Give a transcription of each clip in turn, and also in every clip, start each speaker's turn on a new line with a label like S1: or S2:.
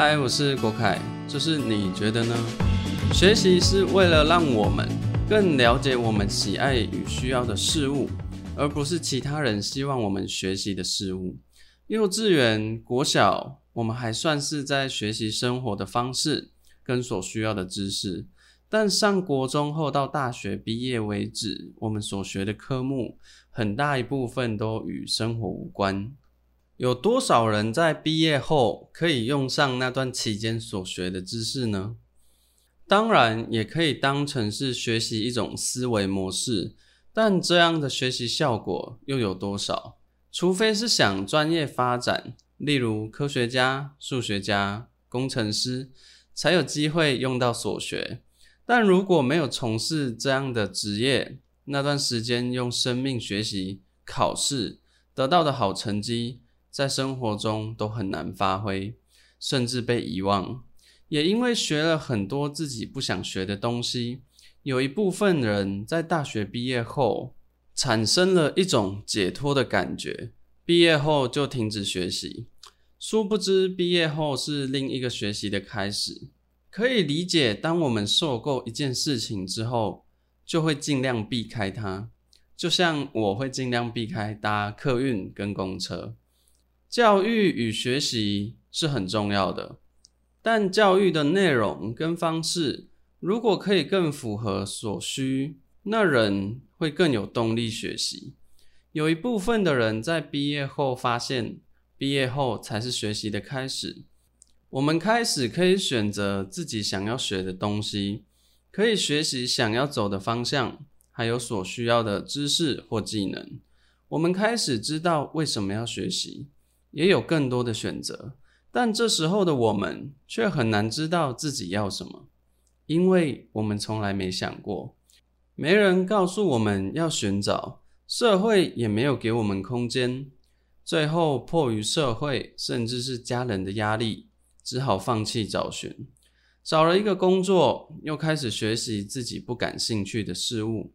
S1: 嗨，我是国凯，就是你觉得呢？学习是为了让我们更了解我们喜爱与需要的事物，而不是其他人希望我们学习的事物。幼稚园、国小，我们还算是在学习生活的方式跟所需要的知识，但上国中后到大学毕业为止，我们所学的科目很大一部分都与生活无关。有多少人在毕业后可以用上那段期间所学的知识呢？当然，也可以当成是学习一种思维模式，但这样的学习效果又有多少？除非是想专业发展，例如科学家、数学家、工程师，才有机会用到所学。但如果没有从事这样的职业，那段时间用生命学习、考试得到的好成绩。在生活中都很难发挥，甚至被遗忘。也因为学了很多自己不想学的东西，有一部分人在大学毕业后产生了一种解脱的感觉，毕业后就停止学习。殊不知，毕业后是另一个学习的开始。可以理解，当我们受够一件事情之后，就会尽量避开它。就像我会尽量避开搭客运跟公车。教育与学习是很重要的，但教育的内容跟方式如果可以更符合所需，那人会更有动力学习。有一部分的人在毕业后发现，毕业后才是学习的开始。我们开始可以选择自己想要学的东西，可以学习想要走的方向，还有所需要的知识或技能。我们开始知道为什么要学习。也有更多的选择，但这时候的我们却很难知道自己要什么，因为我们从来没想过，没人告诉我们要寻找，社会也没有给我们空间，最后迫于社会甚至是家人的压力，只好放弃找寻，找了一个工作，又开始学习自己不感兴趣的事物，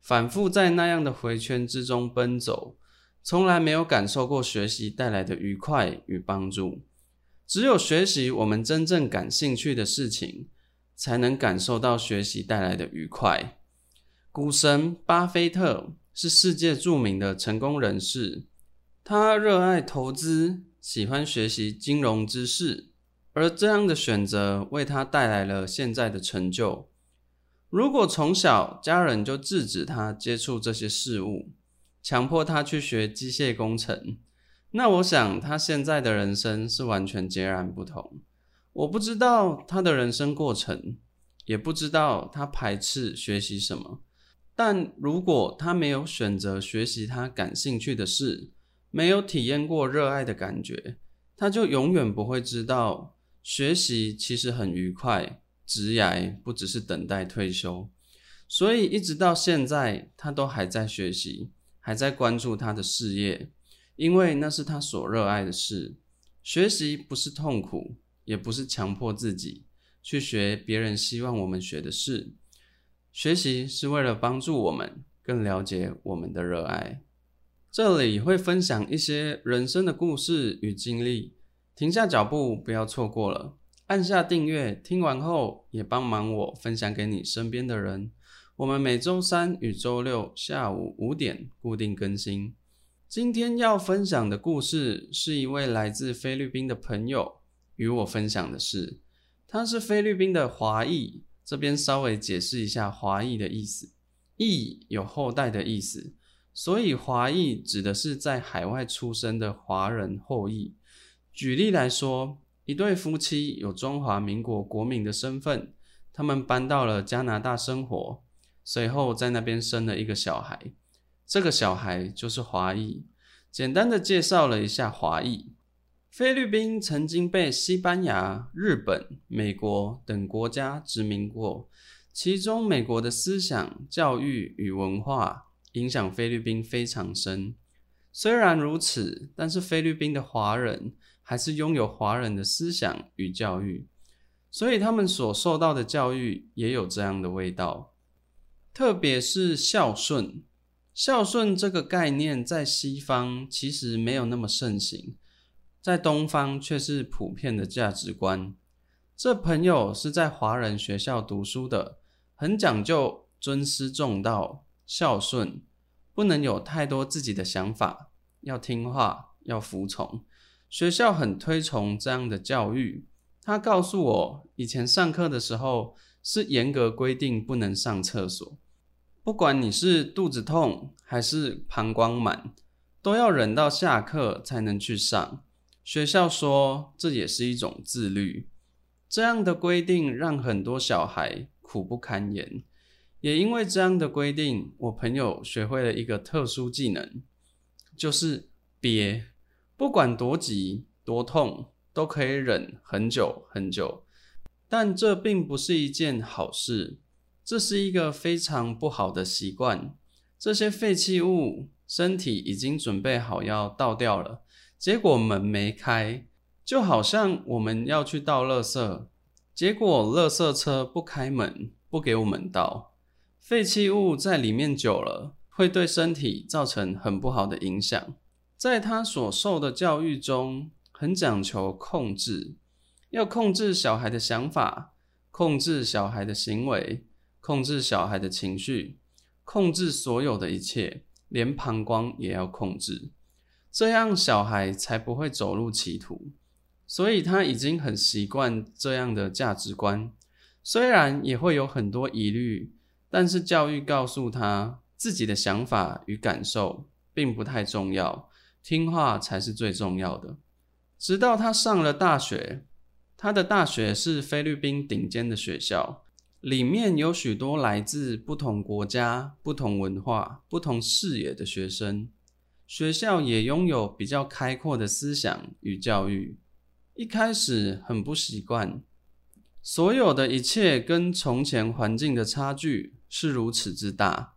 S1: 反复在那样的回圈之中奔走。从来没有感受过学习带来的愉快与帮助，只有学习我们真正感兴趣的事情，才能感受到学习带来的愉快。股神巴菲特是世界著名的成功人士，他热爱投资，喜欢学习金融知识，而这样的选择为他带来了现在的成就。如果从小家人就制止他接触这些事物，强迫他去学机械工程，那我想他现在的人生是完全截然不同。我不知道他的人生过程，也不知道他排斥学习什么。但如果他没有选择学习他感兴趣的事，没有体验过热爱的感觉，他就永远不会知道学习其实很愉快，职涯不只是等待退休。所以一直到现在，他都还在学习。还在关注他的事业，因为那是他所热爱的事。学习不是痛苦，也不是强迫自己去学别人希望我们学的事。学习是为了帮助我们更了解我们的热爱。这里会分享一些人生的故事与经历，停下脚步，不要错过了。按下订阅，听完后也帮忙我分享给你身边的人。我们每周三与周六下午五点固定更新。今天要分享的故事是一位来自菲律宾的朋友与我分享的事。他是菲律宾的华裔，这边稍微解释一下华裔的意思。裔有后代的意思，所以华裔指的是在海外出生的华人后裔。举例来说，一对夫妻有中华民国国民的身份，他们搬到了加拿大生活。随后在那边生了一个小孩，这个小孩就是华裔。简单的介绍了一下华裔。菲律宾曾经被西班牙、日本、美国等国家殖民过，其中美国的思想、教育与文化影响菲律宾非常深。虽然如此，但是菲律宾的华人还是拥有华人的思想与教育，所以他们所受到的教育也有这样的味道。特别是孝顺，孝顺这个概念在西方其实没有那么盛行。在东方却是普遍的价值观。这朋友是在华人学校读书的，很讲究尊师重道、孝顺，不能有太多自己的想法，要听话，要服从。学校很推崇这样的教育。他告诉我，以前上课的时候是严格规定不能上厕所，不管你是肚子痛还是膀胱满，都要忍到下课才能去上。学校说这也是一种自律。这样的规定让很多小孩苦不堪言。也因为这样的规定，我朋友学会了一个特殊技能，就是憋。不管多急多痛，都可以忍很久很久。但这并不是一件好事，这是一个非常不好的习惯。这些废弃物，身体已经准备好要倒掉了，结果门没开，就好像我们要去倒垃圾，结果垃圾车不开门，不给我们倒。废弃物在里面久了，会对身体造成很不好的影响。在他所受的教育中，很讲求控制，要控制小孩的想法，控制小孩的行为，控制小孩的情绪，控制所有的一切，连膀胱也要控制，这样小孩才不会走入歧途。所以他已经很习惯这样的价值观，虽然也会有很多疑虑，但是教育告诉他，自己的想法与感受并不太重要。听话才是最重要的。直到他上了大学，他的大学是菲律宾顶尖的学校，里面有许多来自不同国家、不同文化、不同视野的学生。学校也拥有比较开阔的思想与教育。一开始很不习惯，所有的一切跟从前环境的差距是如此之大。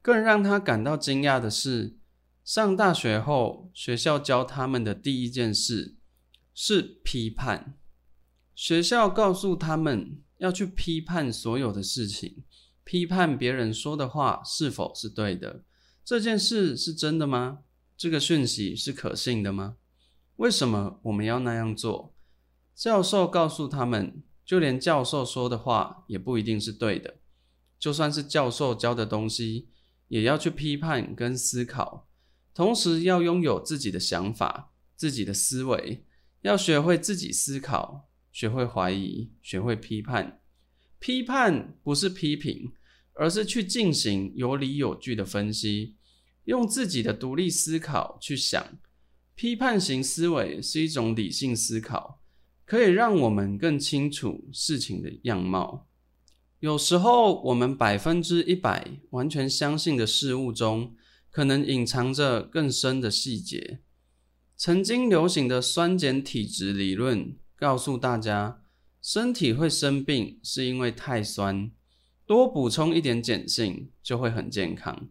S1: 更让他感到惊讶的是。上大学后，学校教他们的第一件事是批判。学校告诉他们要去批判所有的事情，批判别人说的话是否是对的。这件事是真的吗？这个讯息是可信的吗？为什么我们要那样做？教授告诉他们，就连教授说的话也不一定是对的。就算是教授教的东西，也要去批判跟思考。同时要拥有自己的想法、自己的思维，要学会自己思考，学会怀疑，学会批判。批判不是批评，而是去进行有理有据的分析，用自己的独立思考去想。批判型思维是一种理性思考，可以让我们更清楚事情的样貌。有时候，我们百分之一百完全相信的事物中，可能隐藏着更深的细节。曾经流行的酸碱体质理论告诉大家，身体会生病是因为太酸，多补充一点碱性就会很健康。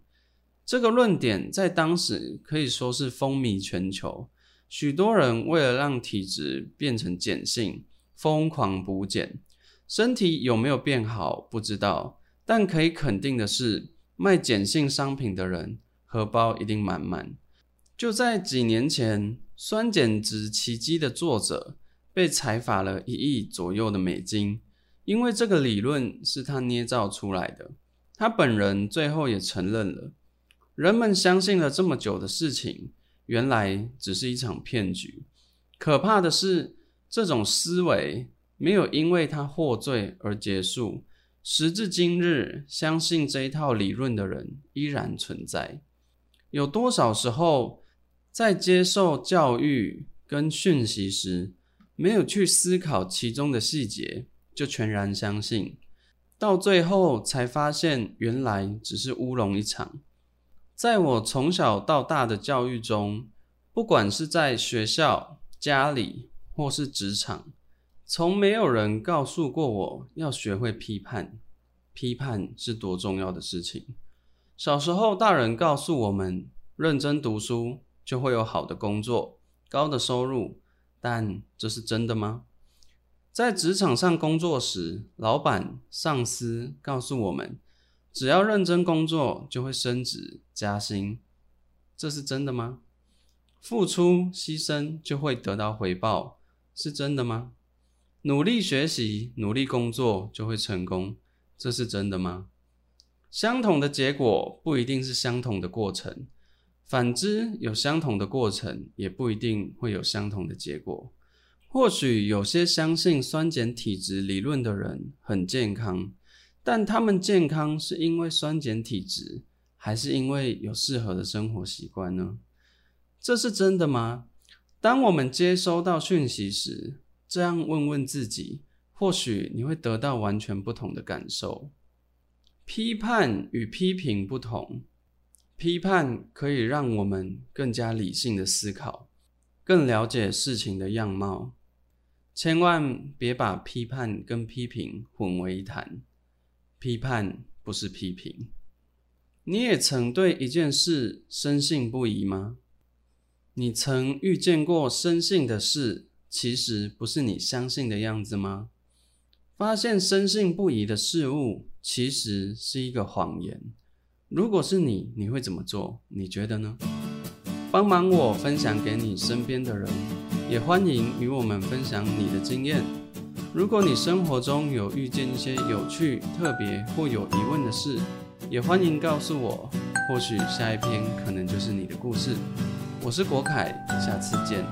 S1: 这个论点在当时可以说是风靡全球，许多人为了让体质变成碱性，疯狂补碱。身体有没有变好不知道，但可以肯定的是，卖碱性商品的人。荷包一定满满。就在几年前，酸碱值奇迹的作者被裁罚了一亿左右的美金，因为这个理论是他捏造出来的。他本人最后也承认了，人们相信了这么久的事情，原来只是一场骗局。可怕的是，这种思维没有因为他获罪而结束。时至今日，相信这一套理论的人依然存在。有多少时候，在接受教育跟讯息时，没有去思考其中的细节，就全然相信，到最后才发现原来只是乌龙一场。在我从小到大的教育中，不管是在学校、家里或是职场，从没有人告诉过我要学会批判，批判是多重要的事情。小时候，大人告诉我们，认真读书就会有好的工作、高的收入，但这是真的吗？在职场上工作时，老板、上司告诉我们，只要认真工作就会升职加薪，这是真的吗？付出牺牲就会得到回报，是真的吗？努力学习、努力工作就会成功，这是真的吗？相同的结果不一定是相同的过程，反之，有相同的过程也不一定会有相同的结果。或许有些相信酸碱体质理论的人很健康，但他们健康是因为酸碱体质，还是因为有适合的生活习惯呢？这是真的吗？当我们接收到讯息时，这样问问自己，或许你会得到完全不同的感受。批判与批评不同，批判可以让我们更加理性的思考，更了解事情的样貌。千万别把批判跟批评混为一谈，批判不是批评。你也曾对一件事深信不疑吗？你曾遇见过深信的事，其实不是你相信的样子吗？发现深信不疑的事物，其实是一个谎言。如果是你，你会怎么做？你觉得呢？帮忙我分享给你身边的人。也欢迎与我们分享你的经验。如果你生活中有遇见一些有趣、特别或有疑问的事，也欢迎告诉我。或许下一篇可能就是你的故事。我是国凯，下次见。